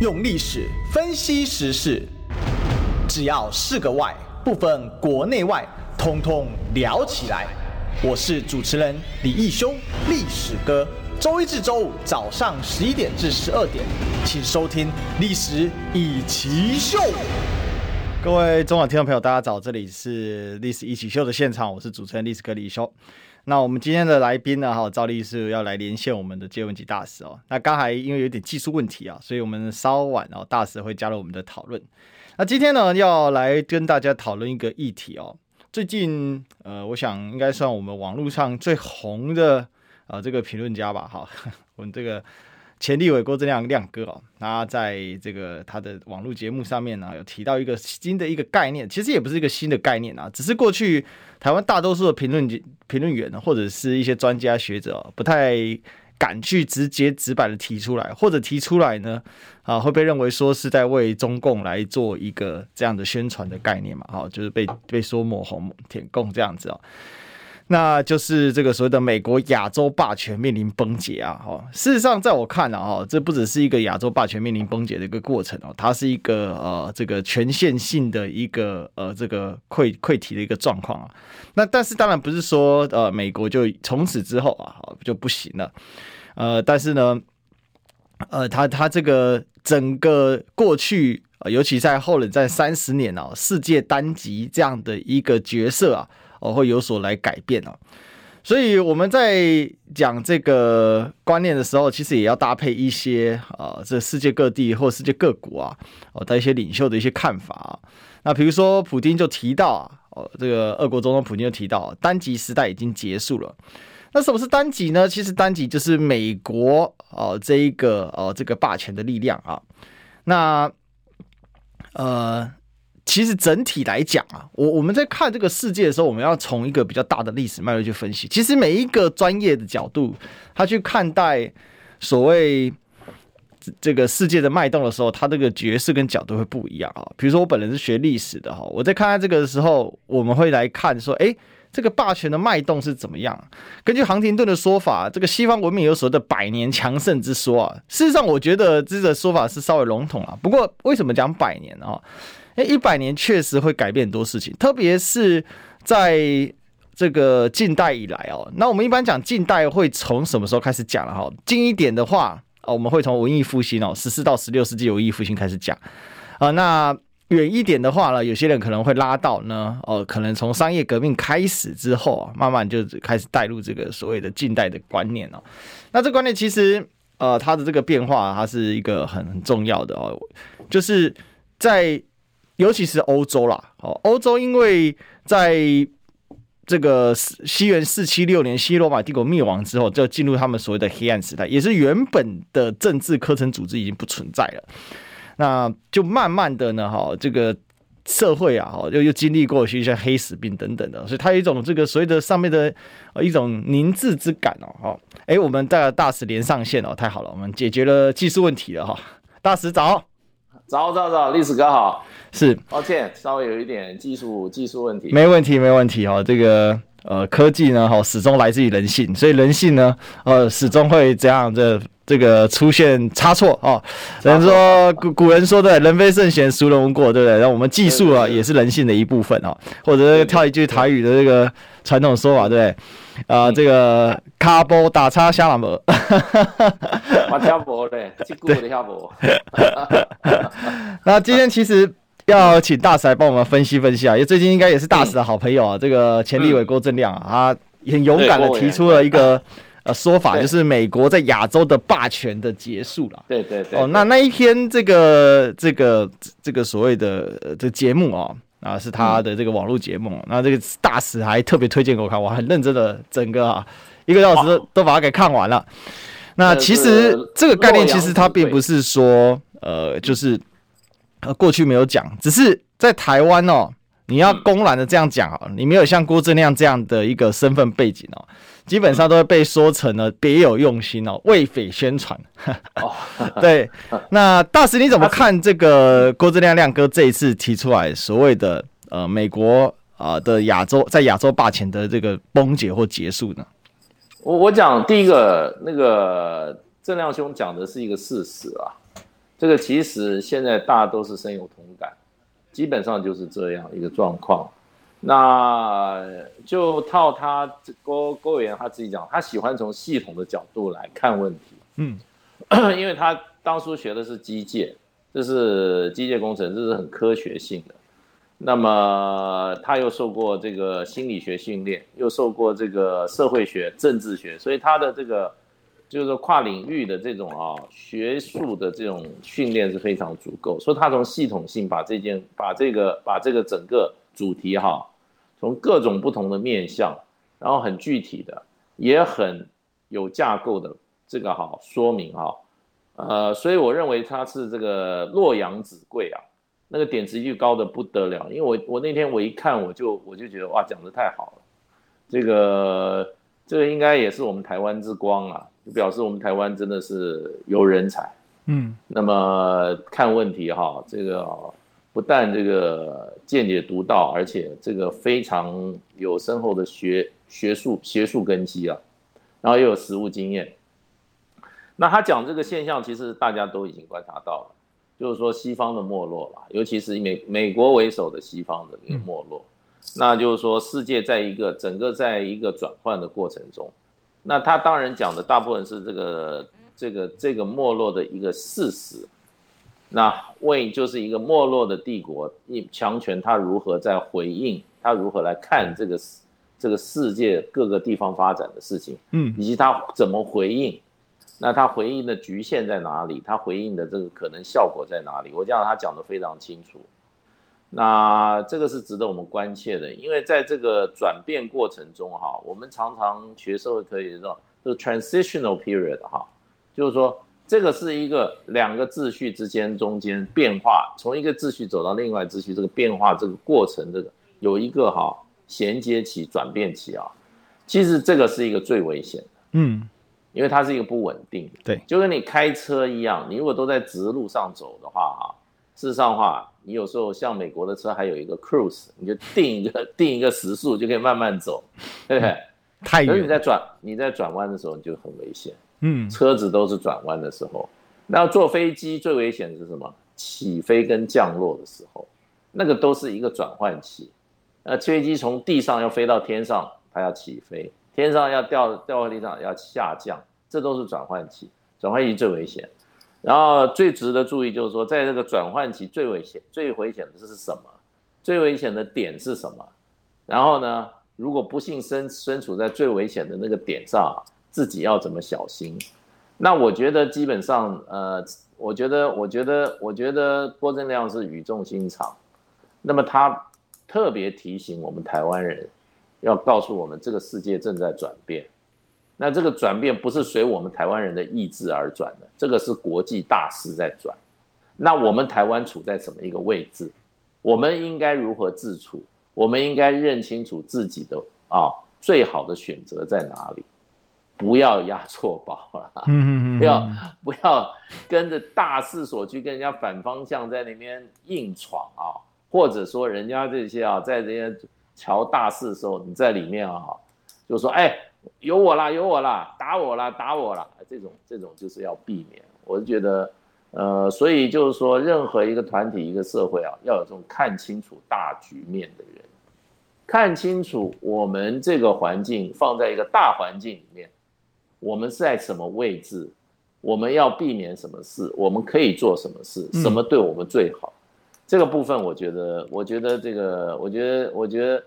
用历史分析时事，只要是个“外”，不分国内外，通通聊起来。我是主持人李义修，历史哥。周一至周五早上十一点至十二点，请收听《历史一起秀》。各位中广听众朋友，大家早，这里是《历史一起秀》的现场，我是主持人历史哥李义修。那我们今天的来宾呢？哈，照例是要来连线我们的借问集大使哦。那刚才因为有点技术问题啊，所以我们稍晚哦，大使会加入我们的讨论。那今天呢，要来跟大家讨论一个议题哦。最近呃，我想应该算我们网络上最红的啊、呃、这个评论家吧，哈，我们这个。前立委郭正亮亮哥哦，他在这个他的网络节目上面呢，有提到一个新的一个概念，其实也不是一个新的概念啊，只是过去台湾大多数的评论评论员或者是一些专家学者不太敢去直接直白的提出来，或者提出来呢，啊会被认为说是在为中共来做一个这样的宣传的概念嘛，哈，就是被被说抹红舔共这样子哦。那就是这个所谓的美国亚洲霸权面临崩解啊！哈，事实上，在我看来啊，这不只是一个亚洲霸权面临崩解的一个过程哦，它是一个呃这个全线性的一个呃这个溃溃体的一个状况啊。那但是当然不是说呃美国就从此之后啊就不行了，呃，但是呢，呃，它它这个整个过去，尤其在后冷战三十年啊，世界单极这样的一个角色啊。哦，会有所来改变哦，所以我们在讲这个观念的时候，其实也要搭配一些啊，这世界各地或世界各国啊，哦的一些领袖的一些看法啊。那比如说，普丁就提到啊，哦，这个俄国总统普丁就提到，单极时代已经结束了。那什么是单极呢？其实单极就是美国哦这一个哦这个霸权的力量啊。那呃。其实整体来讲啊，我我们在看这个世界的时候，我们要从一个比较大的历史脉络去分析。其实每一个专业的角度，他去看待所谓这个世界的脉动的时候，他这个角色跟角度会不一样啊。比如说我本人是学历史的哈，我在看待这个的时候，我们会来看说，哎，这个霸权的脉动是怎么样？根据杭廷顿的说法，这个西方文明有所谓的百年强盛之说啊。事实上，我觉得这个说法是稍微笼统啊。不过，为什么讲百年啊？一百年确实会改变很多事情，特别是在这个近代以来哦。那我们一般讲近代会从什么时候开始讲了哈？近一点的话，我们会从文艺复兴哦，十四到十六世纪文艺复兴开始讲啊。那远一点的话呢，有些人可能会拉到呢，哦，可能从商业革命开始之后啊，慢慢就开始带入这个所谓的近代的观念哦。那这观念其实呃，它的这个变化，它是一个很很重要的哦，就是在。尤其是欧洲啦，哦，欧洲因为在这个西元四七六年西罗马帝国灭亡之后，就进入他们所谓的黑暗时代，也是原本的政治科层组织已经不存在了。那就慢慢的呢，哈，这个社会啊，哈又又经历过一些黑死病等等的，所以它有一种这个所谓的上面的一种凝滞之感哦，哈，哎，我们带大使连上线哦，太好了，我们解决了技术问题了哈，大使早，早早早，历史哥好。是，抱歉，稍微有一点技术技术问题。没问题，没问题哈。这个呃，科技呢，哈，始终来自于人性，所以人性呢，呃，始终会这样这这个出现差错啊。人说古古人说的“人非圣贤，孰能无过”，对不对？然后我们技术啊，也是人性的一部分哦。或者跳一句台语的这个传统说法，对不对？啊、呃，这个卡波打叉瞎了没？我听无嘞，这句我听无。那今天其实。要请大使来帮我们分析分析啊，因为最近应该也是大使的好朋友啊，嗯、这个前立委郭正亮啊，他很勇敢的提出了一个 呃说法，就是美国在亚洲的霸权的结束了。对对对。哦，那那一天这个这个这个所谓的这个节目啊，啊是他的这个网络节目，那这个大使还特别推荐给我看，我很认真的整个啊一个小时都把它给看完了。那其实这个概念其实它并不是说呃就是。呃，过去没有讲，只是在台湾哦，你要公然的这样讲啊，你没有像郭正亮这样的一个身份背景哦，基本上都会被说成了别有用心哦，为匪宣传。哦，对，那大师你怎么看这个郭正亮亮哥这一次提出来所谓的呃美国啊的亚洲在亚洲霸权的这个崩解或结束呢？我我讲第一个那个正亮兄讲的是一个事实啊。这个其实现在大家都是深有同感，基本上就是这样一个状况。那就套他郭郭委员他自己讲，他喜欢从系统的角度来看问题。嗯，因为他当初学的是机械，这是机械工程，这是很科学性的。那么他又受过这个心理学训练，又受过这个社会学、政治学，所以他的这个就是说跨领域的这种啊学术的这种训练是非常足够。所以他从系统性把这件、把这个、把这个整个主题哈。从各种不同的面向，然后很具体的，也很有架构的这个哈说明哈，呃，所以我认为他是这个洛阳纸贵啊，那个点击率高的不得了。因为我我那天我一看我就我就觉得哇讲的太好了，这个这个应该也是我们台湾之光啊，就表示我们台湾真的是有人才，嗯，那么看问题哈这个。不但这个见解独到，而且这个非常有深厚的学学术学术根基啊，然后又有实务经验。那他讲这个现象，其实大家都已经观察到了，就是说西方的没落了，尤其是美美国为首的西方的一个没落，那就是说世界在一个整个在一个转换的过程中，那他当然讲的大部分是这个这个这个没落的一个事实。那魏就是一个没落的帝国，一强权，他如何在回应？他如何来看这个这个世界各个地方发展的事情？嗯，以及他怎么回应？那他回应的局限在哪里？他回应的这个可能效果在哪里？我这样他讲的非常清楚。那这个是值得我们关切的，因为在这个转变过程中，哈，我们常常学社会科学说，就是 transitional period，哈，就是说。这个是一个两个秩序之间中间变化，从一个秩序走到另外秩序，这个变化这个过程，这个有一个哈衔接期、转变期啊。其实这个是一个最危险的，嗯，因为它是一个不稳定的，对，就跟你开车一样，你如果都在直路上走的话，哈，事实上的话，你有时候像美国的车还有一个 cruise，你就定一个 定一个时速就可以慢慢走，对不对？太远。可是你在转你在转弯的时候你就很危险。嗯，车子都是转弯的时候，那坐飞机最危险的是什么？起飞跟降落的时候，那个都是一个转换期。那飞机从地上要飞到天上，它要起飞；天上要掉掉到地上要下降，这都是转换期。转换期最危险。然后最值得注意就是说，在这个转换期最危险、最危险的是什么？最危险的点是什么？然后呢，如果不幸身身处在最危险的那个点上。自己要怎么小心？那我觉得基本上，呃，我觉得，我觉得，我觉得郭正亮是语重心长。那么他特别提醒我们台湾人，要告诉我们这个世界正在转变。那这个转变不是随我们台湾人的意志而转的，这个是国际大势在转。那我们台湾处在什么一个位置？我们应该如何自处？我们应该认清楚自己的啊，最好的选择在哪里？不要押错宝了，不要不要跟着大势所趋，跟人家反方向在那边硬闯啊，或者说人家这些啊，在人家瞧大势的时候，你在里面啊，就说哎，有我啦，有我啦，打我啦，打我啦，这种这种就是要避免。我是觉得，呃，所以就是说，任何一个团体、一个社会啊，要有这种看清楚大局面的人，看清楚我们这个环境放在一个大环境里面。我们是在什么位置？我们要避免什么事？我们可以做什么事？什么对我们最好？嗯、这个部分，我觉得，我觉得这个，我觉得，我觉得，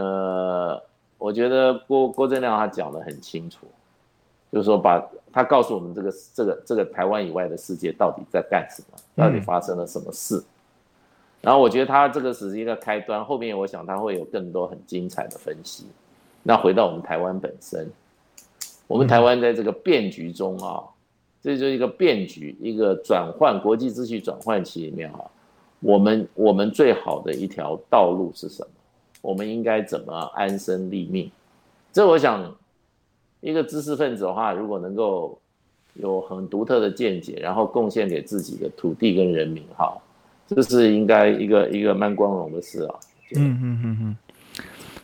呃，我觉得郭郭正亮他讲的很清楚，就是说把他告诉我们这个这个这个台湾以外的世界到底在干什么，到底发生了什么事。嗯、然后我觉得他这个只是一个开端，后面我想他会有更多很精彩的分析。那回到我们台湾本身。我们台湾在这个变局中啊，这就是一个变局，一个转换国际秩序转换期里面啊，我们我们最好的一条道路是什么？我们应该怎么安身立命？这我想，一个知识分子的话，如果能够有很独特的见解，然后贡献给自己的土地跟人民，哈，这是应该一个一个蛮光荣的事啊。嗯嗯嗯嗯。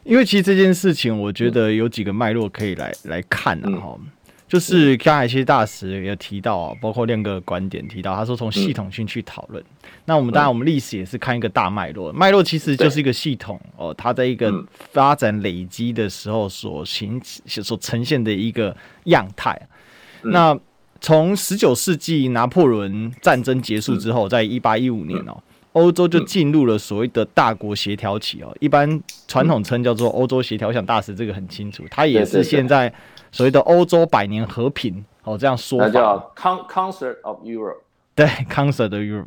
因为其实这件事情，我觉得有几个脉络可以来来看啊。哈、嗯，就是刚才其实大使也提到啊，包括亮哥观点提到，他说从系统性去讨论。嗯、那我们当然我们历史也是看一个大脉络，脉络其实就是一个系统哦，它在一个发展累积的时候所形所呈现的一个样态。嗯、那从十九世纪拿破仑战争结束之后，在一八一五年哦，欧洲就进入了所谓的大国协调期哦，一般传统称叫做欧洲协调。我想大使这个很清楚，它也是现在。所谓的欧洲百年和平，哦，这样说法，那叫 Concert of Europe，对，Concert of Europe，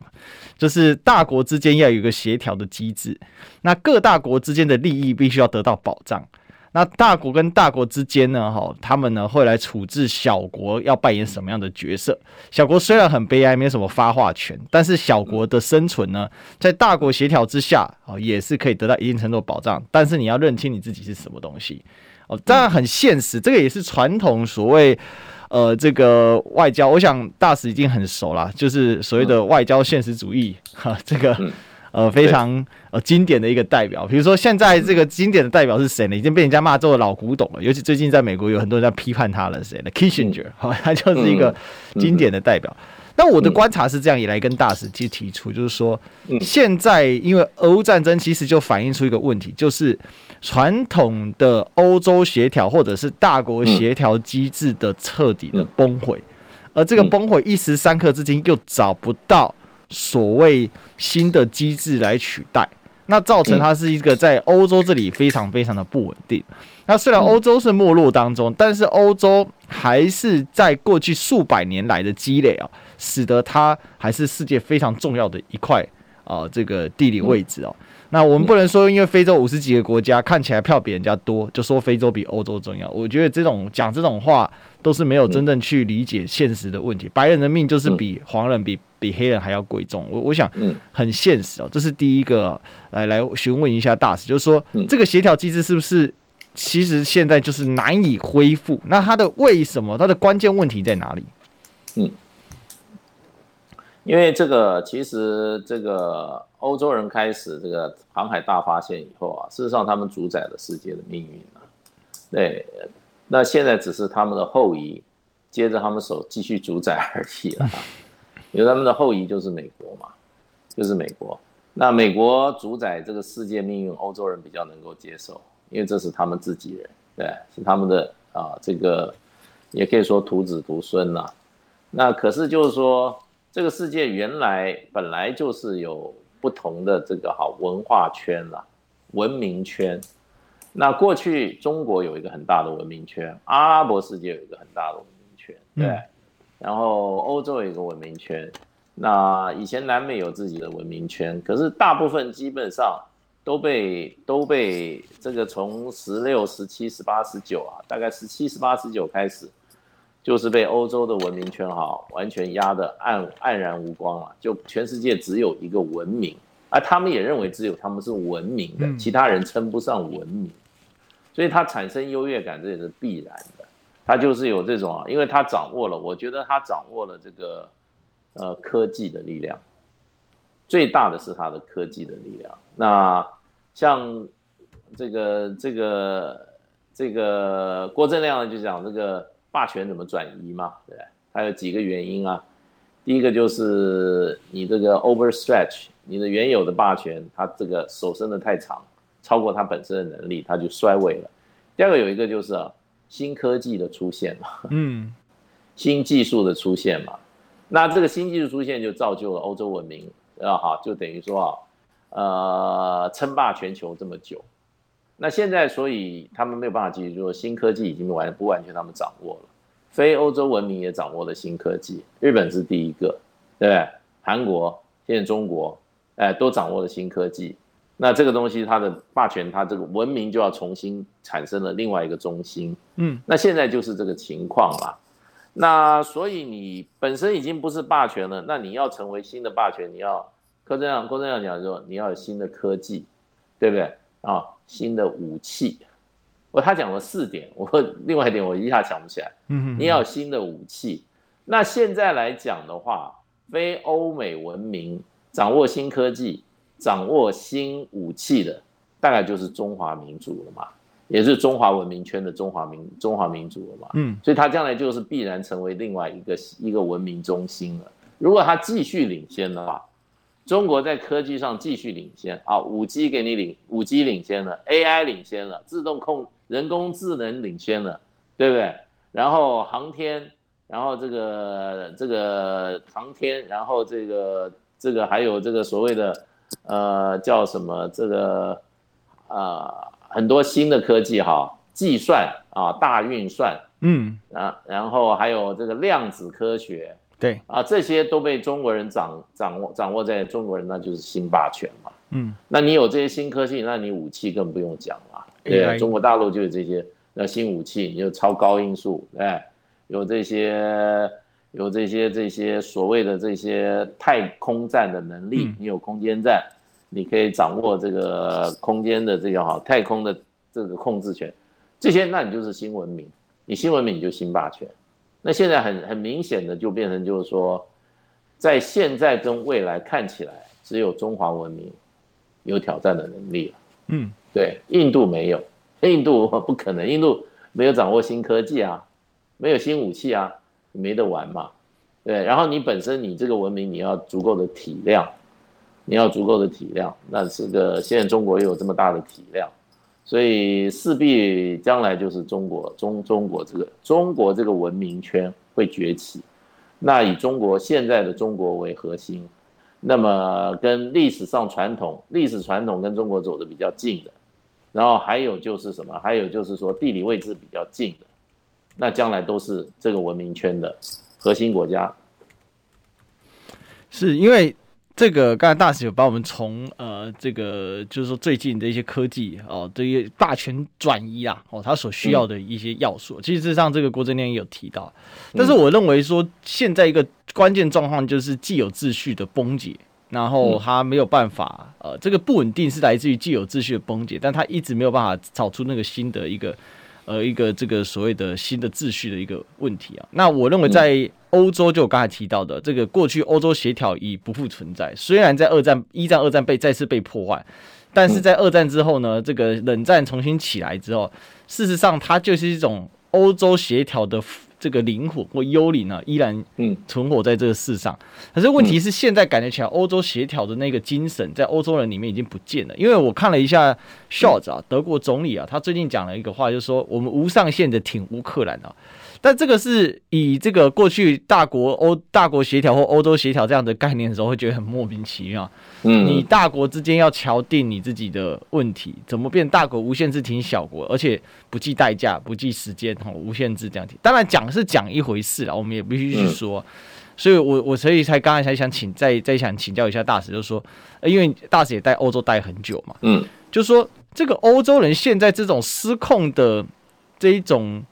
就是大国之间要有一个协调的机制，那各大国之间的利益必须要得到保障。那大国跟大国之间呢，哈，他们呢会来处置小国要扮演什么样的角色？小国虽然很悲哀，没有什么发话权，但是小国的生存呢，在大国协调之下，哦，也是可以得到一定程度的保障。但是你要认清你自己是什么东西。哦，当然很现实，这个也是传统所谓，呃，这个外交，我想大使已经很熟了，就是所谓的外交现实主义，哈，这个呃非常呃经典的一个代表。比如说现在这个经典的代表是谁呢？已经被人家骂做老古董了，尤其最近在美国有很多人在批判他了，谁呢？Kissinger，好，他就是一个经典的代表。那我的观察是这样，也来跟大使去提出，就是说，现在因为俄乌战争，其实就反映出一个问题，就是传统的欧洲协调或者是大国协调机制的彻底的崩毁，而这个崩毁一时三刻之间又找不到所谓新的机制来取代，那造成它是一个在欧洲这里非常非常的不稳定。那虽然欧洲是没落当中，但是欧洲还是在过去数百年来的积累啊。使得它还是世界非常重要的一块啊、呃，这个地理位置哦。那我们不能说，因为非洲五十几个国家看起来票比人家多，就说非洲比欧洲重要。我觉得这种讲这种话都是没有真正去理解现实的问题。白人的命就是比黄人比比黑人还要贵重。我我想很现实哦。这是第一个来来询问一下大使，就是说这个协调机制是不是其实现在就是难以恢复？那它的为什么？它的关键问题在哪里？嗯。因为这个，其实这个欧洲人开始这个航海大发现以后啊，事实上他们主宰了世界的命运了。对，那现在只是他们的后裔接着他们手继续主宰而已了。因为他们的后裔就是美国嘛，就是美国。那美国主宰这个世界命运，欧洲人比较能够接受，因为这是他们自己人，对，是他们的啊，这个也可以说徒子徒孙呐。那可是就是说。这个世界原来本来就是有不同的这个好文化圈啦，文明圈。那过去中国有一个很大的文明圈，阿拉伯世界有一个很大的文明圈，对。然后欧洲有一个文明圈，那以前南美有自己的文明圈，可是大部分基本上都被都被这个从十六、十七、十八、十九啊，大概十七、十八、十九开始。就是被欧洲的文明圈哈完全压得黯黯然无光了，就全世界只有一个文明，而他们也认为只有他们是文明的，其他人称不上文明，所以他产生优越感这也是必然的。他就是有这种啊，因为他掌握了，我觉得他掌握了这个呃科技的力量，最大的是他的科技的力量。那像这个这个这个郭正亮就讲这个。霸权怎么转移嘛？对，它有几个原因啊。第一个就是你这个 overstretch，你的原有的霸权，它这个手伸的太长，超过它本身的能力，它就衰微了。第二个有一个就是啊，新科技的出现嘛，嗯，新技术的出现嘛。那这个新技术出现就造就了欧洲文明啊，哈，就等于说啊，呃，称霸全球这么久。那现在，所以他们没有办法继续说新科技已经完不完全他们掌握了，非欧洲文明也掌握了新科技，日本是第一个，对不对？韩国现在中国，哎，都掌握了新科技，那这个东西它的霸权，它这个文明就要重新产生了另外一个中心，嗯，那现在就是这个情况了，那所以你本身已经不是霸权了，那你要成为新的霸权，你要柯震阳，柯震阳讲说你要有新的科技，对不对？啊，新的武器，我他讲了四点，我另外一点我一下想不起来。嗯，你要有新的武器，那现在来讲的话，非欧美文明掌握新科技、掌握新武器的，大概就是中华民族了嘛。也是中华文明圈的中华民中华民族了嘛，嗯，所以它将来就是必然成为另外一个一个文明中心了。如果它继续领先的话，中国在科技上继续领先啊，五 G 给你领五 G 领先了，AI 领先了，自动控人工智能领先了，对不对？然后航天，然后这个这个航天，然后这个这个还有这个所谓的呃叫什么这个呃。很多新的科技哈，计算啊，大运算，嗯，啊，然后还有这个量子科学，对。啊，这些都被中国人掌掌握掌握在中国人，那就是新霸权嘛，嗯，那你有这些新科技，那你武器更不用讲了，对，中国大陆就有这些那新武器，你有超高音速，哎，有这些有这些这些所谓的这些太空战的能力，你有空间站。你可以掌握这个空间的这个哈太空的这个控制权，这些那你就是新文明，你新文明你就新霸权。那现在很很明显的就变成就是说，在现在跟未来看起来，只有中华文明有挑战的能力了。嗯，对，印度没有，印度不可能，印度没有掌握新科技啊，没有新武器啊，没得玩嘛。对，然后你本身你这个文明你要足够的体量。你要足够的体量，那这个现在中国又有这么大的体量，所以势必将来就是中国中中国这个中国这个文明圈会崛起。那以中国现在的中国为核心，那么跟历史上传统历史传统跟中国走得比较近的，然后还有就是什么？还有就是说地理位置比较近的，那将来都是这个文明圈的核心国家。是因为。这个刚才大使有把我们从呃这个就是说最近的一些科技哦，这些霸权转移啊哦，它所需要的一些要素，其实事实上这个郭正亮也有提到，但是我认为说现在一个关键状况就是既有秩序的崩解，然后他没有办法呃这个不稳定是来自于既有秩序的崩解，但它一直没有办法找出那个新的一个。呃，一个这个所谓的新的秩序的一个问题啊，那我认为在欧洲，就我刚才提到的这个过去欧洲协调已不复存在。虽然在二战、一战、二战被再次被破坏，但是在二战之后呢，这个冷战重新起来之后，事实上它就是一种欧洲协调的。这个灵魂或幽灵呢，依然嗯存活在这个世上。可是问题是，现在感觉起来，欧洲协调的那个精神，在欧洲人里面已经不见了。因为我看了一下 Scholz 啊，德国总理啊，他最近讲了一个话，就是说我们无上限的挺乌克兰啊。但这个是以这个过去大国欧大国协调或欧洲协调这样的概念的时候，会觉得很莫名其妙。嗯，你大国之间要敲定你自己的问题，怎么变大国无限制挺小国，而且不计代价、不计时间，哈，无限制这样挺。当然讲是讲一回事了，我们也必须去说。所以我我所以才刚才才想请再再想请教一下大使，就是说，因为大使也在欧洲待很久嘛，嗯，就是说这个欧洲人现在这种失控的这一种。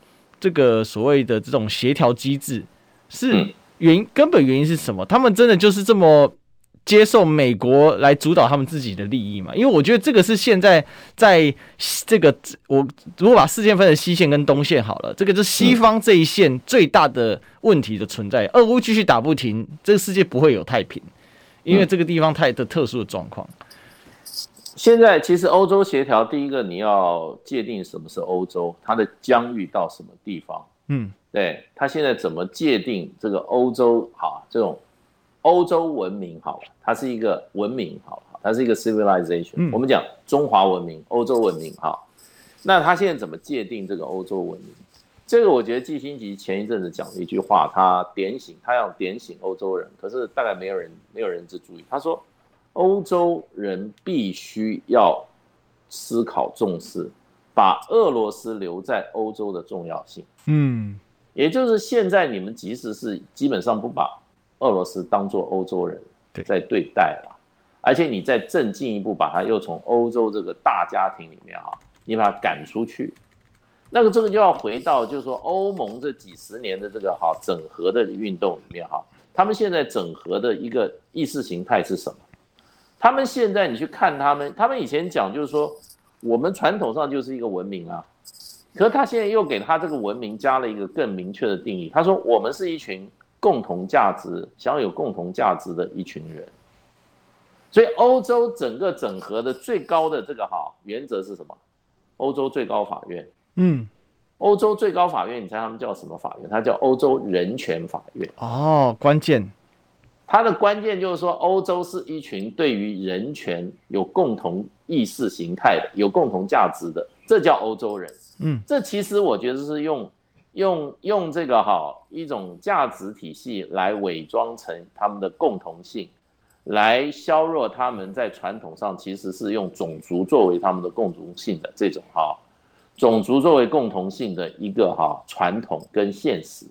这个所谓的这种协调机制是原因，根本原因是什么？他们真的就是这么接受美国来主导他们自己的利益吗？因为我觉得这个是现在在这个我如果把世界分成西线跟东线好了，这个是西方这一线最大的问题的存在。俄乌继续打不停，这个世界不会有太平，因为这个地方太的特殊的状况。现在其实欧洲协调，第一个你要界定什么是欧洲，它的疆域到什么地方？嗯，对，它现在怎么界定这个欧洲？好，这种欧洲文明好，它是一个文明好，它是一个 civilization。嗯，我们讲中华文明、欧洲文明好，那它现在怎么界定这个欧洲文明？这个我觉得季辛吉前一阵子讲了一句话，他点醒，他要点醒欧洲人，可是大概没有人没有人去注意，他说。欧洲人必须要思考重视，把俄罗斯留在欧洲的重要性。嗯，也就是现在你们即使是基本上不把俄罗斯当做欧洲人在对待了，而且你再正进一步把它又从欧洲这个大家庭里面哈，你把它赶出去，那个这个就要回到就是说欧盟这几十年的这个哈整合的运动里面哈，他们现在整合的一个意识形态是什么？他们现在你去看他们，他们以前讲就是说，我们传统上就是一个文明啊，可是他现在又给他这个文明加了一个更明确的定义。他说我们是一群共同价值、享有共同价值的一群人。所以欧洲整个整合的最高的这个哈原则是什么？欧洲最高法院。嗯，欧洲最高法院，你猜他们叫什么法院？它叫欧洲人权法院。哦，关键。它的关键就是说，欧洲是一群对于人权有共同意识形态的、有共同价值的，这叫欧洲人。嗯，这其实我觉得是用用用这个哈一种价值体系来伪装成他们的共同性，来削弱他们在传统上其实是用种族作为他们的共同性的这种哈种族作为共同性的一个哈传统跟现实，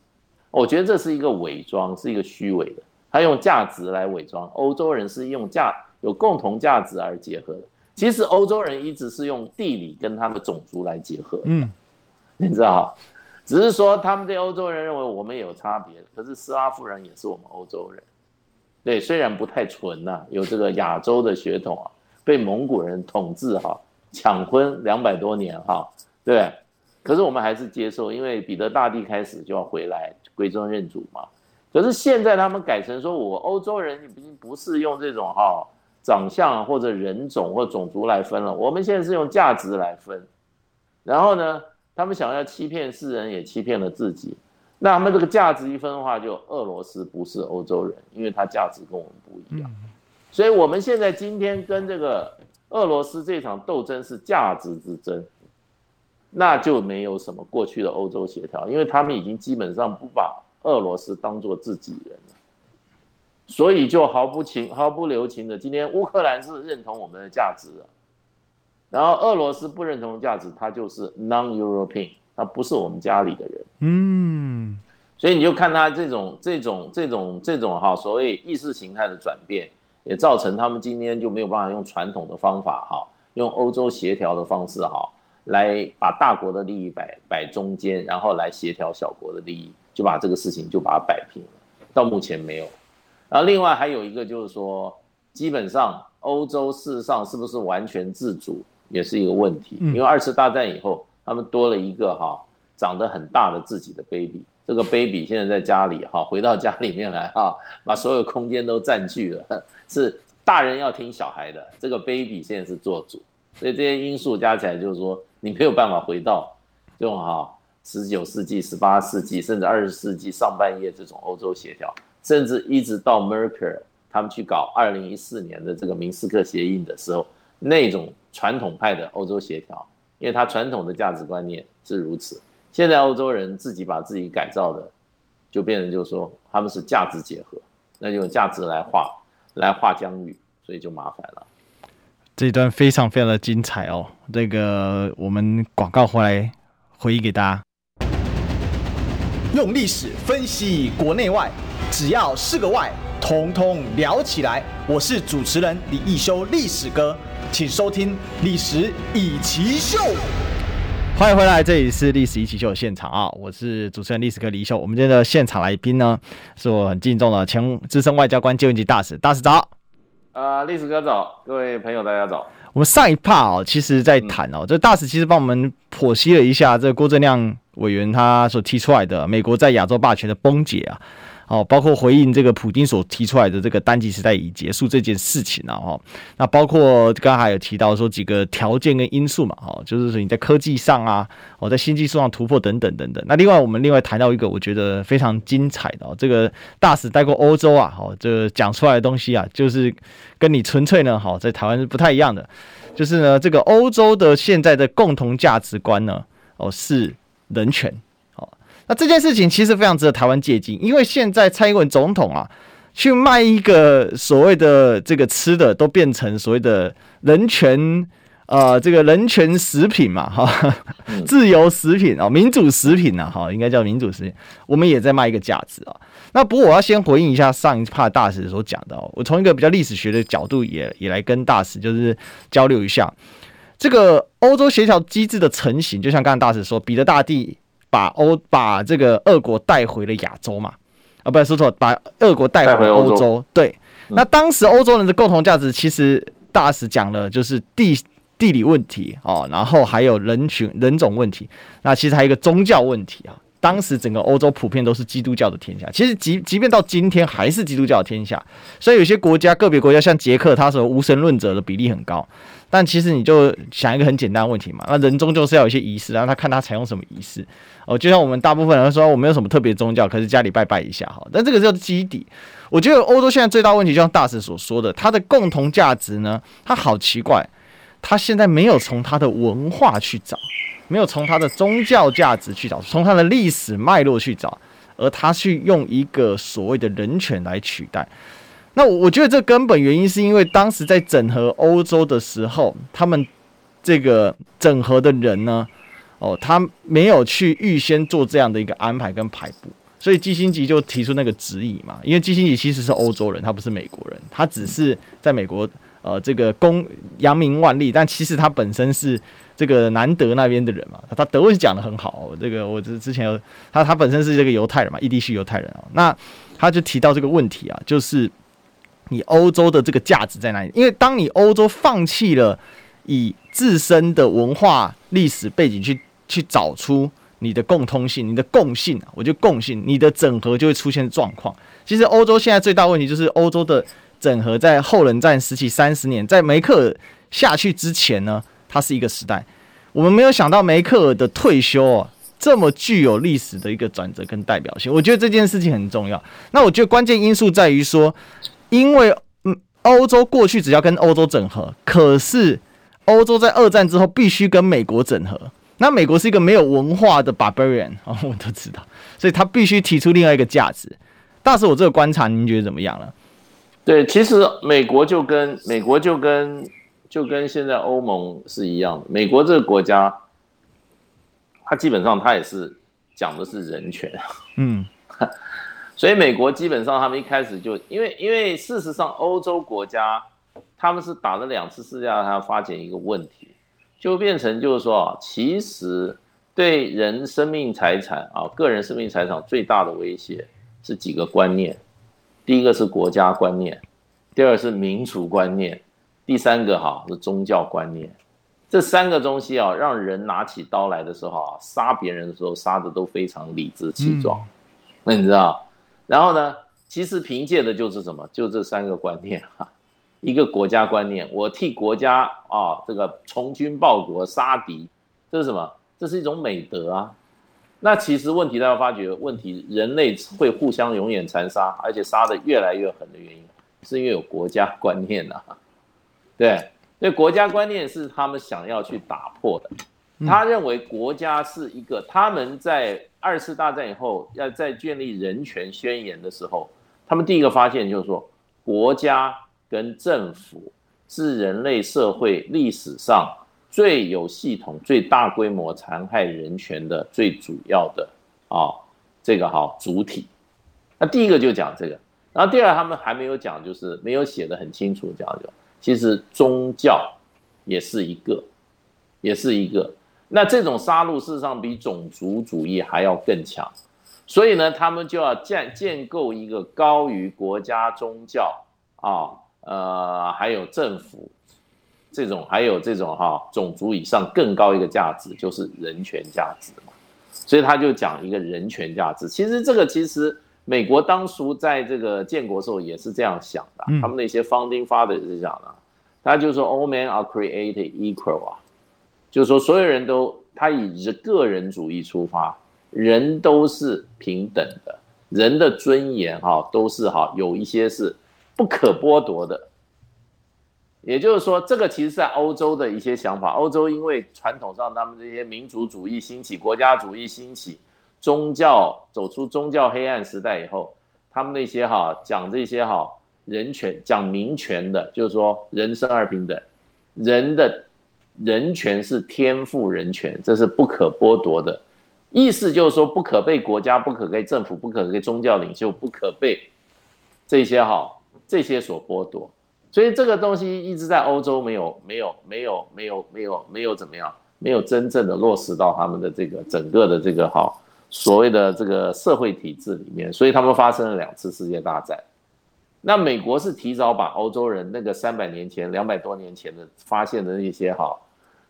我觉得这是一个伪装，是一个虚伪的。他用价值来伪装，欧洲人是用价有共同价值而结合的。其实欧洲人一直是用地理跟他们的种族来结合。嗯，你知道，只是说他们对欧洲人认为我们也有差别，可是斯拉夫人也是我们欧洲人。对，虽然不太纯呐、啊，有这个亚洲的血统啊，被蒙古人统治哈，抢婚两百多年哈，对，可是我们还是接受，因为彼得大帝开始就要回来归宗认祖嘛。可是现在他们改成说，我欧洲人已经不是用这种哈长相或者人种或种族来分了，我们现在是用价值来分。然后呢，他们想要欺骗世人，也欺骗了自己。那他们这个价值一分的话，就俄罗斯不是欧洲人，因为他价值跟我们不一样。所以我们现在今天跟这个俄罗斯这场斗争是价值之争，那就没有什么过去的欧洲协调，因为他们已经基本上不把。俄罗斯当做自己人，所以就毫不情、毫不留情的。今天乌克兰是认同我们的价值的，然后俄罗斯不认同价值，他就是 non-European，他不是我们家里的人。嗯，所以你就看他这种、这种、这种、这种哈，所谓意识形态的转变，也造成他们今天就没有办法用传统的方法哈，用欧洲协调的方式哈，来把大国的利益摆摆中间，然后来协调小国的利益。就把这个事情就把它摆平了，到目前没有。然后另外还有一个就是说，基本上欧洲事实上是不是完全自主也是一个问题。因为二次大战以后，他们多了一个哈长得很大的自己的 baby，这个 baby 现在在家里哈，回到家里面来哈，把所有空间都占据了，是大人要听小孩的，这个 baby 现在是做主，所以这些因素加起来就是说，你没有办法回到这种哈。十九世纪、十八世纪，甚至二十世纪上半叶这种欧洲协调，甚至一直到 Merkel 他们去搞二零一四年的这个明斯克协议的时候，那种传统派的欧洲协调，因为他传统的价值观念是如此。现在欧洲人自己把自己改造的，就变成就是说他们是价值结合，那就用价值来画来画疆域，所以就麻烦了。这一段非常非常的精彩哦，这个我们广告回来回忆给大家。用历史分析国内外，只要是个“外”，统统聊起来。我是主持人李一修，历史哥，请收听《历史易起 SHOW》。欢迎回来，这里是《历史一起 SHOW》现场啊！我是主持人历史哥李易修。我们今天的现场来宾呢，是我很敬重的前资深外交官介文汲大使，大使早。啊，历史哥早，各位朋友大家早。我们上一趴哦，其实在谈哦，这大使其实帮我们剖析了一下这个郭正亮委员他所提出来的美国在亚洲霸权的崩解啊，哦，包括回应这个普京所提出来的这个单极时代已结束这件事情啊，哈，那包括刚刚还有提到说几个条件跟因素嘛，哈，就是说你在科技上啊，哦，在新技术上突破等等等等。那另外我们另外谈到一个我觉得非常精彩的哦，这个大使待过欧洲啊，哦，这讲出来的东西啊，就是。跟你纯粹呢，好，在台湾是不太一样的，就是呢，这个欧洲的现在的共同价值观呢，哦，是人权，哦，那这件事情其实非常值得台湾借鉴，因为现在蔡英文总统啊，去卖一个所谓的这个吃的，都变成所谓的人权。呃，这个人权食品嘛，哈，自由食品啊，民主食品呐，哈，应该叫民主食品。我们也在卖一个价值啊。那不过我要先回应一下上一趴大使所讲的哦，我从一个比较历史学的角度也也来跟大使就是交流一下这个欧洲协调机制的成型。就像刚才大使说，彼得大帝把欧把这个俄国带回了亚洲嘛，啊，不是说错，把俄国带回欧洲。对，那当时欧洲人的共同价值，其实大使讲了，就是地。地理问题哦，然后还有人群人种问题，那其实还有一个宗教问题啊。当时整个欧洲普遍都是基督教的天下，其实即即便到今天还是基督教的天下。所以有些国家个别国家像捷克，它所无神论者的比例很高。但其实你就想一个很简单的问题嘛，那人终究是要有一些仪式，然后他看他采用什么仪式哦。就像我们大部分人说，我没有什么特别宗教，可是家里拜拜一下哈。但这个叫基底。我觉得欧洲现在最大问题，就像大使所说的，它的共同价值呢，它好奇怪，它现在没有从它的文化去找，没有从它的宗教价值去找，从它的历史脉络去找，而它去用一个所谓的人权来取代。那我觉得这根本原因是因为当时在整合欧洲的时候，他们这个整合的人呢，哦，他没有去预先做这样的一个安排跟排布，所以基辛格就提出那个质疑嘛。因为基辛格其实是欧洲人，他不是美国人，他只是在美国呃这个公扬名万利，但其实他本身是这个南德那边的人嘛，他德文讲得很好。这个我之之前有他他本身是这个犹太人嘛，伊地区犹太人啊，那他就提到这个问题啊，就是。你欧洲的这个价值在哪里？因为当你欧洲放弃了以自身的文化历史背景去去找出你的共通性、你的共性，我觉得共性，你的整合就会出现状况。其实欧洲现在最大问题就是欧洲的整合，在后冷战时期三十年，在梅克尔下去之前呢，它是一个时代。我们没有想到梅克尔的退休哦，这么具有历史的一个转折跟代表性。我觉得这件事情很重要。那我觉得关键因素在于说。因为嗯，欧洲过去只要跟欧洲整合，可是欧洲在二战之后必须跟美国整合。那美国是一个没有文化的 barbarian 哦，我都知道，所以他必须提出另外一个价值。大使，我这个观察，您觉得怎么样了？对，其实美国就跟美国就跟就跟现在欧盟是一样的。美国这个国家，它基本上它也是讲的是人权，嗯。所以美国基本上他们一开始就因为因为事实上欧洲国家他们是打了两次世界大战，他发现一个问题，就变成就是说啊，其实对人生命财产啊，个人生命财产最大的威胁是几个观念，第一个是国家观念，第二是民族观念，第三个哈是宗教观念，这三个东西啊，让人拿起刀来的时候啊，杀别人的时候杀的都非常理直气壮，那你知道？然后呢，其实凭借的就是什么？就这三个观念哈，一个国家观念，我替国家啊，这个从军报国杀敌，这是什么？这是一种美德啊。那其实问题大家发觉，问题人类会互相永远残杀，而且杀得越来越狠的原因，是因为有国家观念呐。对，对，国家观念是他们想要去打破的。他认为国家是一个，他们在二次大战以后要在建立人权宣言的时候，他们第一个发现就是说，国家跟政府是人类社会历史上最有系统、最大规模残害人权的最主要的啊，这个好主体。那第一个就讲这个，然后第二他们还没有讲，就是没有写得很清楚讲就，其实宗教也是一个，也是一个。那这种杀戮事实上比种族主义还要更强，所以呢，他们就要建建构一个高于国家、宗教啊，呃，还有政府这种，还有这种哈、种族以上更高一个价值，就是人权价值嘛。所以他就讲一个人权价值。其实这个其实美国当初在这个建国时候也是这样想的，他们那些 founding father 也是这样的，他就说 all men are created equal 啊。就是说，所有人都他以个人主义出发，人都是平等的，人的尊严哈都是哈有一些是不可剥夺的。也就是说，这个其实在欧洲的一些想法。欧洲因为传统上他们这些民族主义兴起，国家主义兴起，宗教走出宗教黑暗时代以后，他们那些哈讲这些哈人权讲民权的，就是说人生而平等，人的。人权是天赋人权，这是不可剥夺的，意思就是说，不可被国家、不可被政府、不可被宗教领袖、不可被这些哈这些所剥夺。所以这个东西一直在欧洲没有、没有、没有、没有、没有、没有怎么样，没有真正的落实到他们的这个整个的这个哈所谓的这个社会体制里面。所以他们发生了两次世界大战。那美国是提早把欧洲人那个三百年前、两百多年前的发现的那些哈，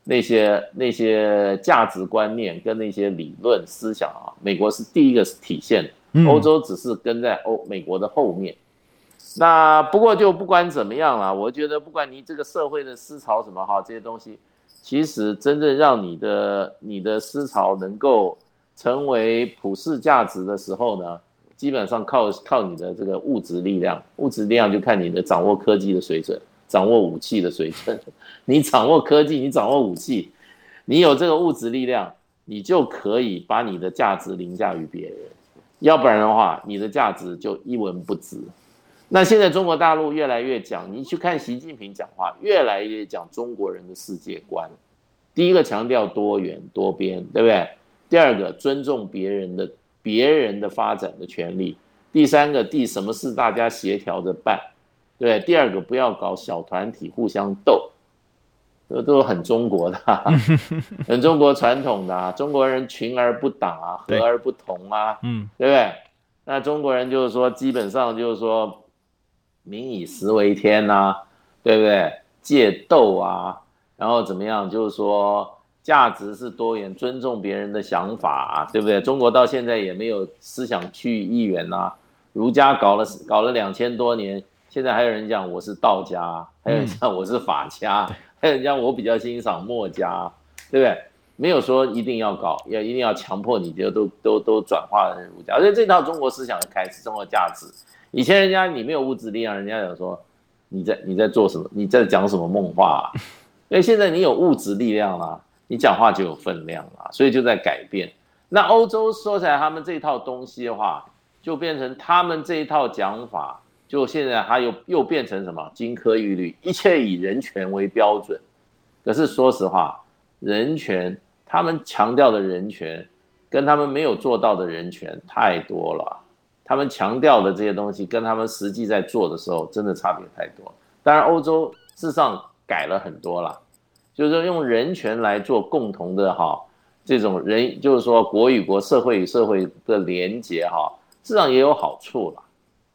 那些那些价值观念跟那些理论思想啊，美国是第一个是体现，欧洲只是跟在欧美国的后面。那不过就不管怎么样啦，我觉得不管你这个社会的思潮什么哈，这些东西，其实真正让你的你的思潮能够成为普世价值的时候呢，基本上靠靠你的这个物质力量，物质力量就看你的掌握科技的水准，掌握武器的水准。你掌握科技，你掌握武器，你有这个物质力量，你就可以把你的价值凌驾于别人。要不然的话，你的价值就一文不值。那现在中国大陆越来越讲，你去看习近平讲话，越来越讲中国人的世界观。第一个强调多元多边，对不对？第二个尊重别人的别人的发展的权利。第三个，第什么事大家协调着办，对不对？第二个不要搞小团体互相斗，这都很中国的，很中国传统的。啊中国人群而不党啊，和而不同啊，嗯，对不对？那中国人就是说，基本上就是说。民以食为天呐、啊，对不对？戒斗啊，然后怎么样？就是说，价值是多元，尊重别人的想法，对不对？中国到现在也没有思想区域一元呐。儒家搞了搞了两千多年，现在还有人讲我是道家，还有人讲我是法家，嗯、还有人讲我比较欣赏墨家，对不对？没有说一定要搞，要一定要强迫你就都都都转化成儒家，而且这套中国思想的开始，中国价值。以前人家你没有物质力量，人家有说你在你在做什么？你在讲什么梦话啊？因为现在你有物质力量了，你讲话就有分量了，所以就在改变。那欧洲说起来，他们这一套东西的话，就变成他们这一套讲法，就现在还有又变成什么？金科玉律，一切以人权为标准。可是说实话，人权他们强调的人权，跟他们没有做到的人权太多了。他们强调的这些东西，跟他们实际在做的时候，真的差别太多。当然，欧洲事实上改了很多了，就是说用人权来做共同的哈，这种人就是说国与国、社会与社会的连接哈，事实上也有好处了。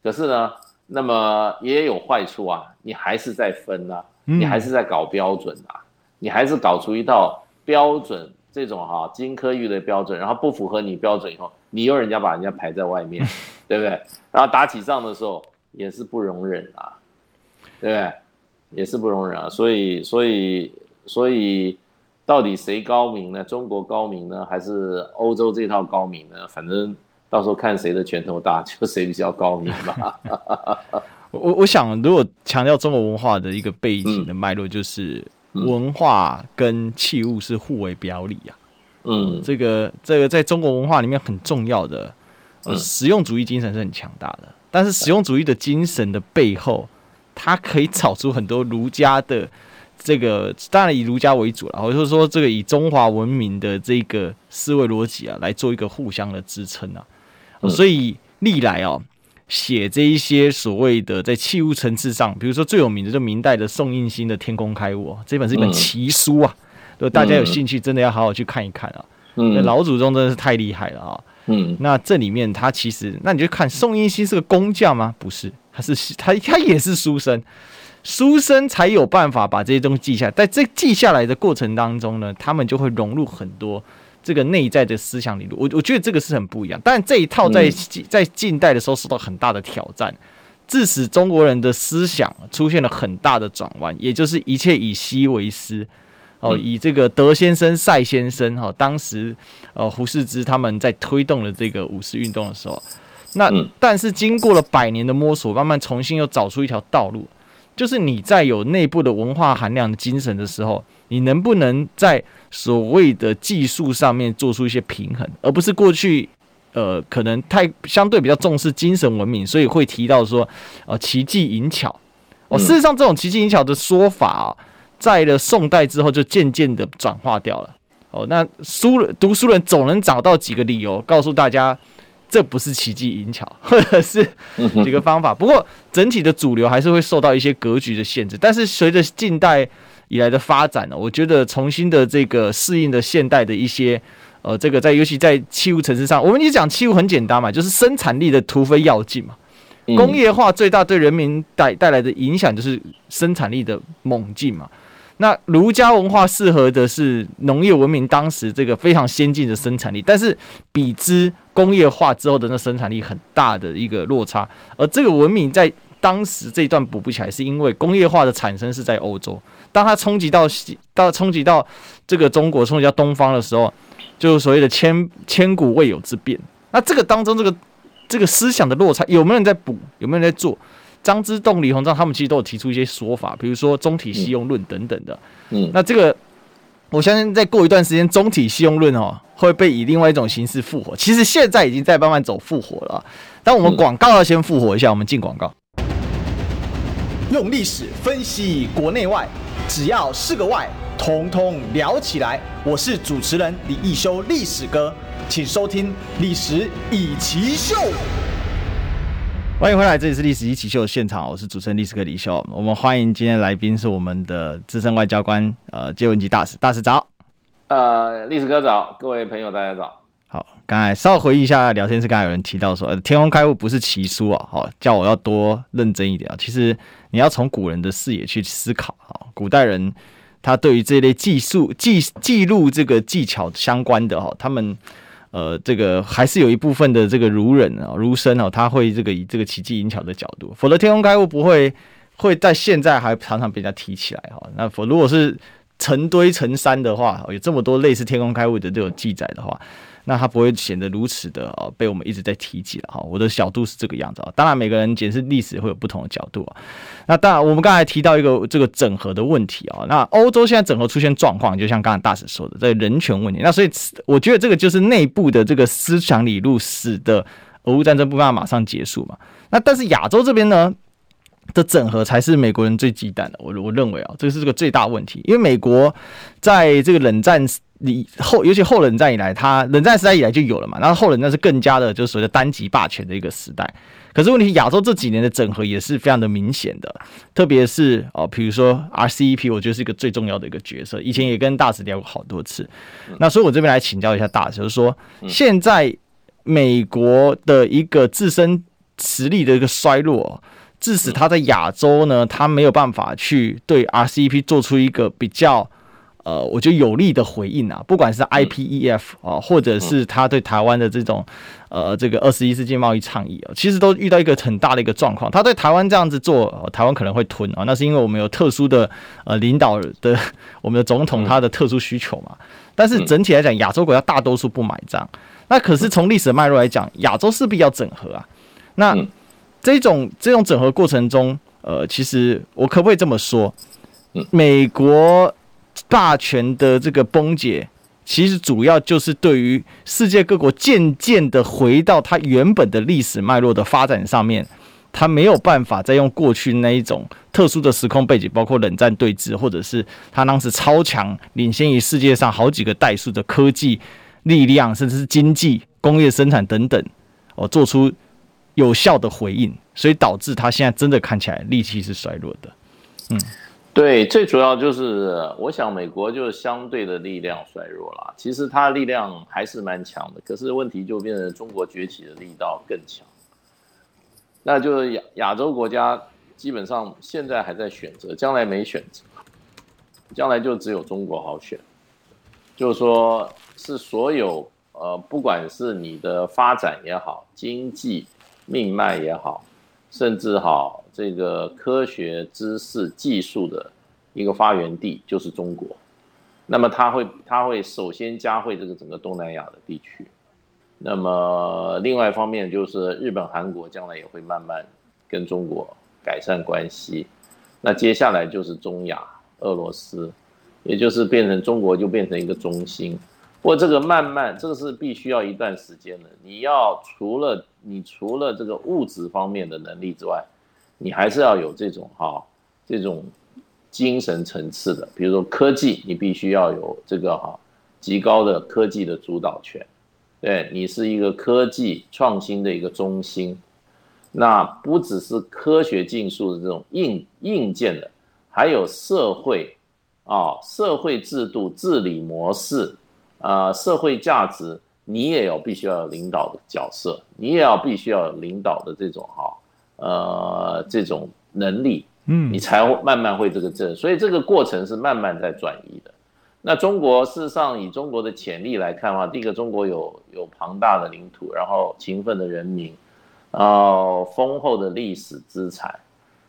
可是呢，那么也有坏处啊，你还是在分啊，你还是在搞标准啊，你还是搞出一套标准。这种哈金科玉的标准，然后不符合你标准以后，你又人家把人家排在外面，对不对？然后打起仗的时候也是不容忍啊，对不对？也是不容忍啊。所以，所以，所以，到底谁高明呢？中国高明呢，还是欧洲这套高明呢？反正到时候看谁的拳头大，就谁比较高明吧。我我想，如果强调中国文化的一个背景的脉络，就是。文化跟器物是互为表里啊，嗯，这个这个在中国文化里面很重要的，呃，实用主义精神是很强大的。但是实用主义的精神的背后，它可以找出很多儒家的这个，当然以儒家为主了，或者说这个以中华文明的这个思维逻辑啊来做一个互相的支撑啊，所以历来哦。写这一些所谓的在器物层次上，比如说最有名的就明代的宋应星的《天工开物》，这本是一本奇书啊，如果大家有兴趣，真的要好好去看一看啊。嗯，老祖宗真的是太厉害了啊。嗯，那这里面他其实，那你就看宋应星是个工匠吗？不是，他是他他也是书生，书生才有办法把这些东西记下来，在这记下来的过程当中呢，他们就会融入很多。这个内在的思想理论，我我觉得这个是很不一样。但这一套在在近代的时候受到很大的挑战，致使中国人的思想出现了很大的转弯，也就是一切以西为师。哦，以这个德先生、赛先生哈，当时呃胡适之他们在推动了这个五四运动的时候，那但是经过了百年的摸索，慢慢重新又找出一条道路，就是你在有内部的文化含量的精神的时候，你能不能在所谓的技术上面做出一些平衡，而不是过去，呃，可能太相对比较重视精神文明，所以会提到说，呃，奇技淫巧。哦，事实上，这种奇技淫巧的说法啊，在了宋代之后就渐渐的转化掉了。哦，那书读书人总能找到几个理由告诉大家，这不是奇技淫巧，或者是几个方法。不过整体的主流还是会受到一些格局的限制。但是随着近代。以来的发展呢，我觉得重新的这个适应的现代的一些，呃，这个在尤其在器物城市上，我们一讲器物很简单嘛，就是生产力的突飞跃进嘛。工业化最大对人民带带来的影响就是生产力的猛进嘛。那儒家文化适合的是农业文明当时这个非常先进的生产力，但是比之工业化之后的那生产力很大的一个落差，而这个文明在当时这一段补不起来，是因为工业化的产生是在欧洲，当它冲击到到冲击到这个中国，冲击到东方的时候，就是所谓的千千古未有之变。那这个当中，这个这个思想的落差，有没有人在补？有没有人在做？张之洞、李鸿章他们其实都有提出一些说法，比如说中体西用论等等的。嗯，那这个我相信再过一段时间，中体西用论哦会被以另外一种形式复活。其实现在已经在慢慢走复活了。但我们广告要先复活一下，我们进广告。用历史分析国内外，只要是个“外”，统统聊起来。我是主持人李一修，历史哥，请收听《历史以奇秀》。欢迎回来，这里是《历史一起秀》现场，我是主持人历史哥李秀。我们欢迎今天来宾是我们的资深外交官，呃，接文吉大使，大使早。呃，历史哥早，各位朋友大家早。好，刚才稍微回忆一下聊天室，刚才有人提到说，天空开物不是奇书啊，好，叫我要多认真一点啊。其实你要从古人的视野去思考啊，古代人他对于这类技术记记录这个技巧相关的哈，他们呃这个还是有一部分的这个儒人啊儒生啊，他会这个以这个奇技淫巧的角度，否则天工开物不会会在现在还常常被人家提起来哈。那否如果是成堆成山的话，有这么多类似天工开物的这种记载的话。那它不会显得如此的哦，被我们一直在提及了哈。我的角度是这个样子啊，当然每个人解释历史会有不同的角度啊。那当然，我们刚才提到一个这个整合的问题啊。那欧洲现在整合出现状况，就像刚才大使说的，在人权问题。那所以我觉得这个就是内部的这个思想理路，使得俄乌战争不办法马上结束嘛。那但是亚洲这边呢的整合才是美国人最忌惮的。我我认为啊，这是这个最大问题，因为美国在这个冷战。你后，尤其后冷战以来，它冷战时代以来就有了嘛。然后后冷战是更加的，就是所谓的单极霸权的一个时代。可是问题是，亚洲这几年的整合也是非常的明显的，特别是哦，比如说 RCEP，我觉得是一个最重要的一个角色。以前也跟大使聊过好多次。那所以我这边来请教一下大使，就是说现在美国的一个自身实力的一个衰落，致使他在亚洲呢，他没有办法去对 RCEP 做出一个比较。呃，我觉得有力的回应啊，不管是 IPEF 啊，或者是他对台湾的这种呃这个二十一世纪贸易倡议啊，其实都遇到一个很大的一个状况。他对台湾这样子做，台湾可能会吞啊，那是因为我们有特殊的呃领导的 我们的总统他的特殊需求嘛。但是整体来讲，亚洲国家大多数不买账。那可是从历史的脉络来讲，亚洲势必要整合啊。那这种这种整合过程中，呃，其实我可不可以这么说？美国。霸权的这个崩解，其实主要就是对于世界各国渐渐的回到它原本的历史脉络的发展上面，它没有办法再用过去那一种特殊的时空背景，包括冷战对峙，或者是它当时超强领先于世界上好几个代数的科技力量，甚至是经济、工业生产等等，哦，做出有效的回应，所以导致它现在真的看起来力气是衰弱的，嗯。对，最主要就是我想美国就相对的力量衰弱了，其实它力量还是蛮强的，可是问题就变成中国崛起的力道更强，那就是亚亚洲国家基本上现在还在选择，将来没选择，将来就只有中国好选，就是说是所有呃，不管是你的发展也好，经济命脉也好，甚至好。这个科学知识技术的一个发源地就是中国，那么它会它会首先加惠这个整个东南亚的地区，那么另外一方面就是日本、韩国将来也会慢慢跟中国改善关系，那接下来就是中亚、俄罗斯，也就是变成中国就变成一个中心，不过这个慢慢这个是必须要一段时间的，你要除了你除了这个物质方面的能力之外。你还是要有这种哈，这种精神层次的，比如说科技，你必须要有这个哈极高的科技的主导权，对，你是一个科技创新的一个中心，那不只是科学技术的这种硬硬件的，还有社会啊，社会制度治理模式啊，社会价值，你也有必须要有领导的角色，你也要必须要有领导的这种哈。呃，这种能力，嗯，你才会慢慢会这个证，所以这个过程是慢慢在转移的。那中国事实上以中国的潜力来看的话，第一个中国有有庞大的领土，然后勤奋的人民，然后丰厚的历史资产，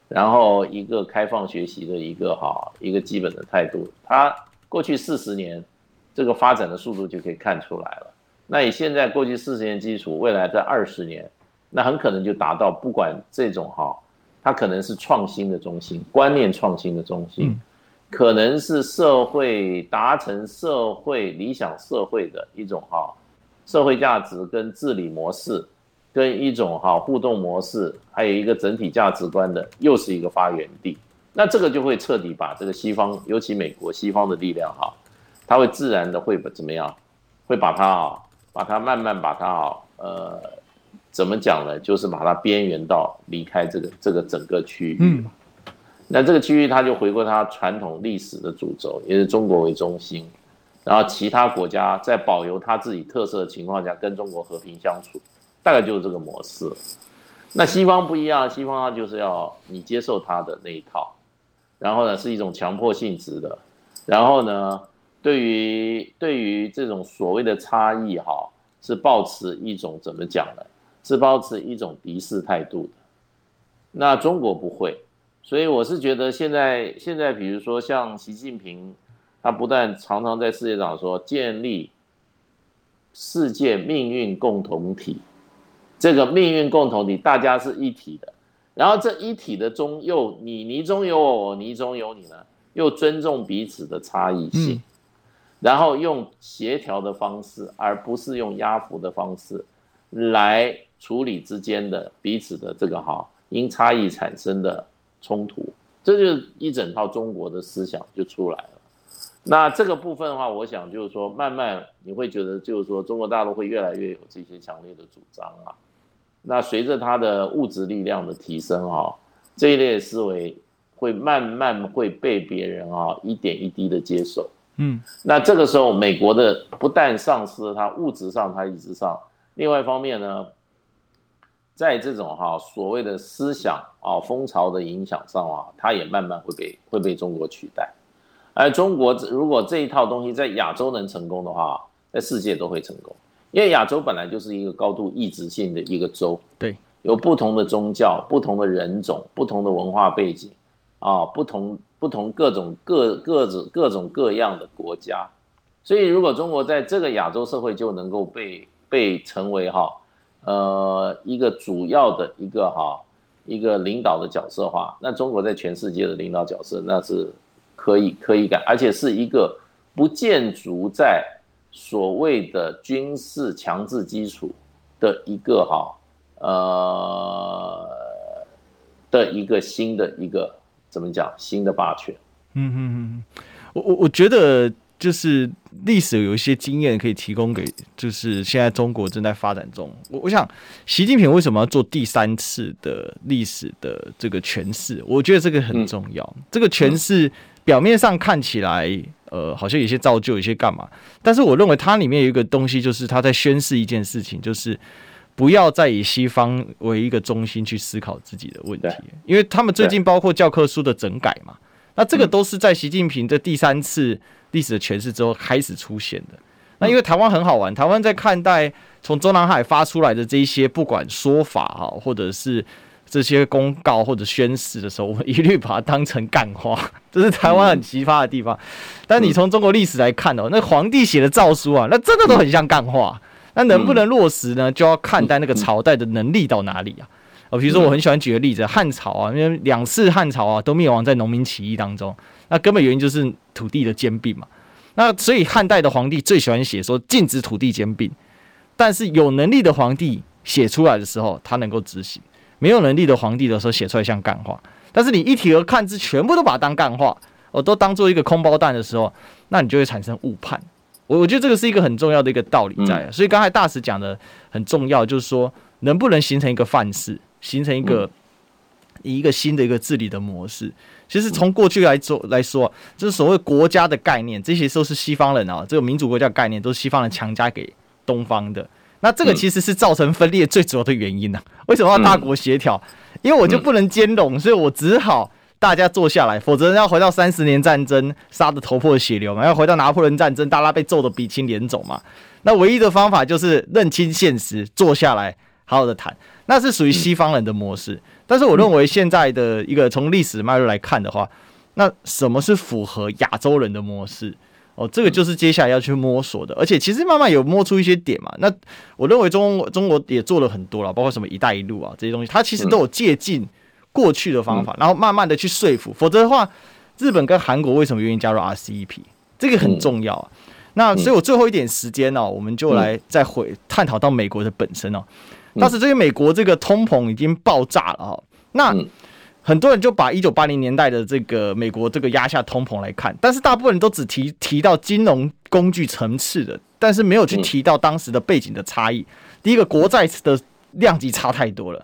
然后一个开放学习的一个哈一个基本的态度，它过去四十年这个发展的速度就可以看出来了。那以现在过去四十年基础，未来在二十年，那很可能就达到不管这种哈，它可能是创新的中心，观念创新的中心，可能是社会达成社会理想社会的一种哈社会价值跟治理模式。跟一种哈互动模式，还有一个整体价值观的，又是一个发源地。那这个就会彻底把这个西方，尤其美国西方的力量哈，它会自然的会怎么样？会把它啊，把它慢慢把它啊，呃，怎么讲呢？就是把它边缘到离开这个这个整个区域。嗯。那这个区域它就回归它传统历史的主轴，也是中国为中心，然后其他国家在保留它自己特色的情况下，跟中国和平相处。大概就是这个模式，那西方不一样，西方它就是要你接受它的那一套，然后呢是一种强迫性质的，然后呢对于对于这种所谓的差异哈，是抱持一种怎么讲呢？是保持一种敌视态度的。那中国不会，所以我是觉得现在现在比如说像习近平，他不但常常在世界上说建立世界命运共同体。这个命运共同体，大家是一体的，然后这一体的中又你你中有我，我你中有你呢，又尊重彼此的差异性，然后用协调的方式，而不是用压服的方式来处理之间的彼此的这个哈因差异产生的冲突，这就是一整套中国的思想就出来了。那这个部分的话，我想就是说，慢慢你会觉得就是说，中国大陆会越来越有这些强烈的主张啊。那随着它的物质力量的提升啊，这一类思维会慢慢会被别人啊一点一滴的接受。嗯，那这个时候美国的不但丧失了它物质上它意识上，另外一方面呢，在这种哈所谓的思想啊风潮的影响上啊，它也慢慢会被会被中国取代。而中国如果这一套东西在亚洲能成功的话，在世界都会成功。因为亚洲本来就是一个高度异质性的一个州，对，有不同的宗教、不同的人种、不同的文化背景，啊，不同不同各种各各种各种各样的国家，所以如果中国在这个亚洲社会就能够被被成为哈，呃，一个主要的一个哈一个领导的角色的话，那中国在全世界的领导角色那是可以可以改，而且是一个不建筑在。所谓的军事强制基础的一个哈呃的一个新的一个怎么讲新的霸权？嗯嗯嗯，我我我觉得就是历史有一些经验可以提供给，就是现在中国正在发展中。我我想习近平为什么要做第三次的历史的这个诠释？我觉得这个很重要。嗯、这个诠释表面上看起来。呃，好像有些造就，有些干嘛？但是我认为它里面有一个东西，就是他在宣示一件事情，就是不要再以西方为一个中心去思考自己的问题，因为他们最近包括教科书的整改嘛，那这个都是在习近平的第三次历史的诠释之后开始出现的。那因为台湾很好玩，台湾在看待从中南海发出来的这一些不管说法哈，或者是。这些公告或者宣誓的时候，我们一律把它当成干话，这是台湾很奇葩的地方。但你从中国历史来看哦，那皇帝写的诏书啊，那真的都很像干话。那能不能落实呢？就要看待那个朝代的能力到哪里啊。哦，比如说我很喜欢举个例子，汉朝啊，因为两次汉朝啊都灭亡在农民起义当中，那根本原因就是土地的兼并嘛。那所以汉代的皇帝最喜欢写说禁止土地兼并，但是有能力的皇帝写出来的时候，他能够执行。没有能力的皇帝的时候写出来像干话，但是你一体而看之，全部都把它当干话，我都当做一个空包弹的时候，那你就会产生误判。我我觉得这个是一个很重要的一个道理在，所以刚才大使讲的很重要，就是说能不能形成一个范式，形成一个一个新的一个治理的模式。其实从过去来说来说，就是所谓国家的概念，这些都是西方人啊，这个民主国家概念都是西方人强加给东方的。那这个其实是造成分裂最主要的原因呢、啊？为什么要大国协调？因为我就不能兼容，所以我只好大家坐下来，否则要回到三十年战争，杀得头破血流嘛；要回到拿破仑战争，大家被揍得鼻青脸肿嘛。那唯一的方法就是认清现实，坐下来好好的谈。那是属于西方人的模式。但是我认为现在的一个从历史脉络来看的话，那什么是符合亚洲人的模式？哦，这个就是接下来要去摸索的。而且其实慢慢有摸出一些点嘛。那我认为中中国也做了很多了，包括什么“一带一路”啊这些东西，它其实都有借鉴过去的方法，然后慢慢的去说服。否则的话，日本跟韩国为什么愿意加入 RCEP？这个很重要啊。那所以我最后一点时间呢，我们就来再回探讨到美国的本身哦。当时这个美国这个通膨已经爆炸了哈，那很多人就把一九八零年代的这个美国这个压下通膨来看，但是大部分人都只提提到金融工具层次的，但是没有去提到当时的背景的差异。第一个，国债的量级差太多了；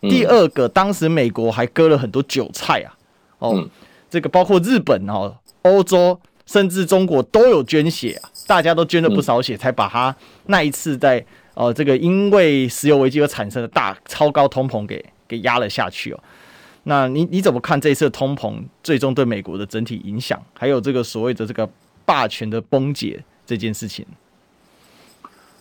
第二个，当时美国还割了很多韭菜啊，哦，这个包括日本哦、欧洲甚至中国都有捐血啊，大家都捐了不少血，才把它那一次在。哦，这个因为石油危机而产生的大超高通膨给给压了下去哦。那你你怎么看这一次通膨最终对美国的整体影响，还有这个所谓的这个霸权的崩解这件事情？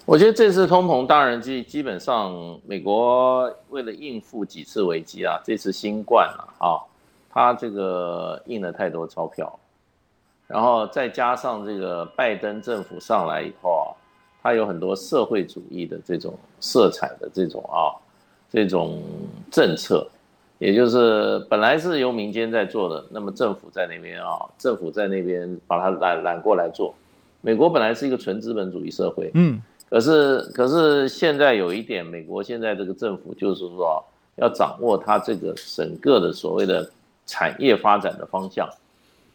我觉得这次通膨当然基基本上美国为了应付几次危机啊，这次新冠啊，啊，它这个印了太多钞票，然后再加上这个拜登政府上来以后啊。它有很多社会主义的这种色彩的这种啊，这种政策，也就是本来是由民间在做的，那么政府在那边啊，政府在那边把它揽揽过来做。美国本来是一个纯资本主义社会，嗯，可是可是现在有一点，美国现在这个政府就是说要掌握它这个整个的所谓的产业发展的方向，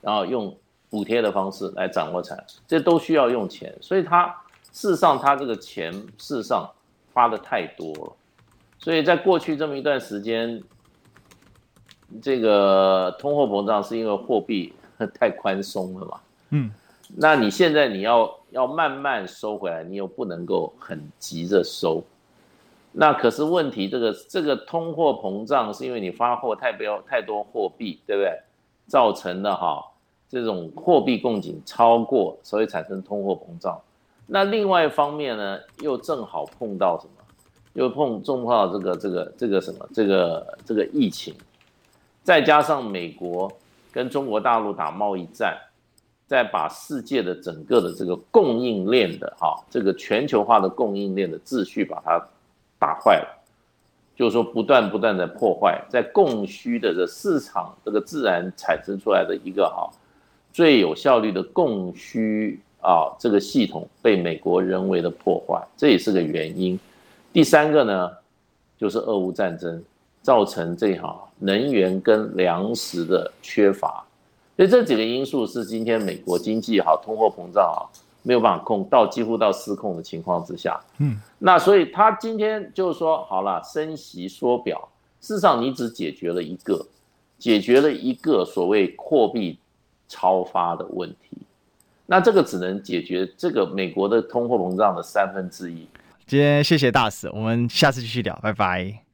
然后用补贴的方式来掌握产，这都需要用钱，所以它。事实上，他这个钱事实上发的太多了，所以在过去这么一段时间，这个通货膨胀是因为货币 太宽松了嘛？嗯，那你现在你要要慢慢收回来，你又不能够很急着收，那可是问题，这个这个通货膨胀是因为你发货太标太多货币，对不对？造成的哈这种货币供给超过，所以产生通货膨胀。那另外一方面呢，又正好碰到什么？又碰碰到这个这个这个什么？这个这个疫情，再加上美国跟中国大陆打贸易战，再把世界的整个的这个供应链的哈，这个全球化的供应链的秩序把它打坏了，就是说不断不断的破坏，在供需的这市场这个自然产生出来的一个哈最有效率的供需。啊，这个系统被美国人为的破坏，这也是个原因。第三个呢，就是俄乌战争造成这哈能源跟粮食的缺乏，所以这几个因素是今天美国经济好通货膨胀啊没有办法控到几乎到失控的情况之下。嗯，那所以他今天就是说好了，升息缩表，事实上你只解决了一个，解决了一个所谓货币超发的问题。那这个只能解决这个美国的通货膨胀的三分之一。今天谢谢大使，我们下次继续聊，拜拜。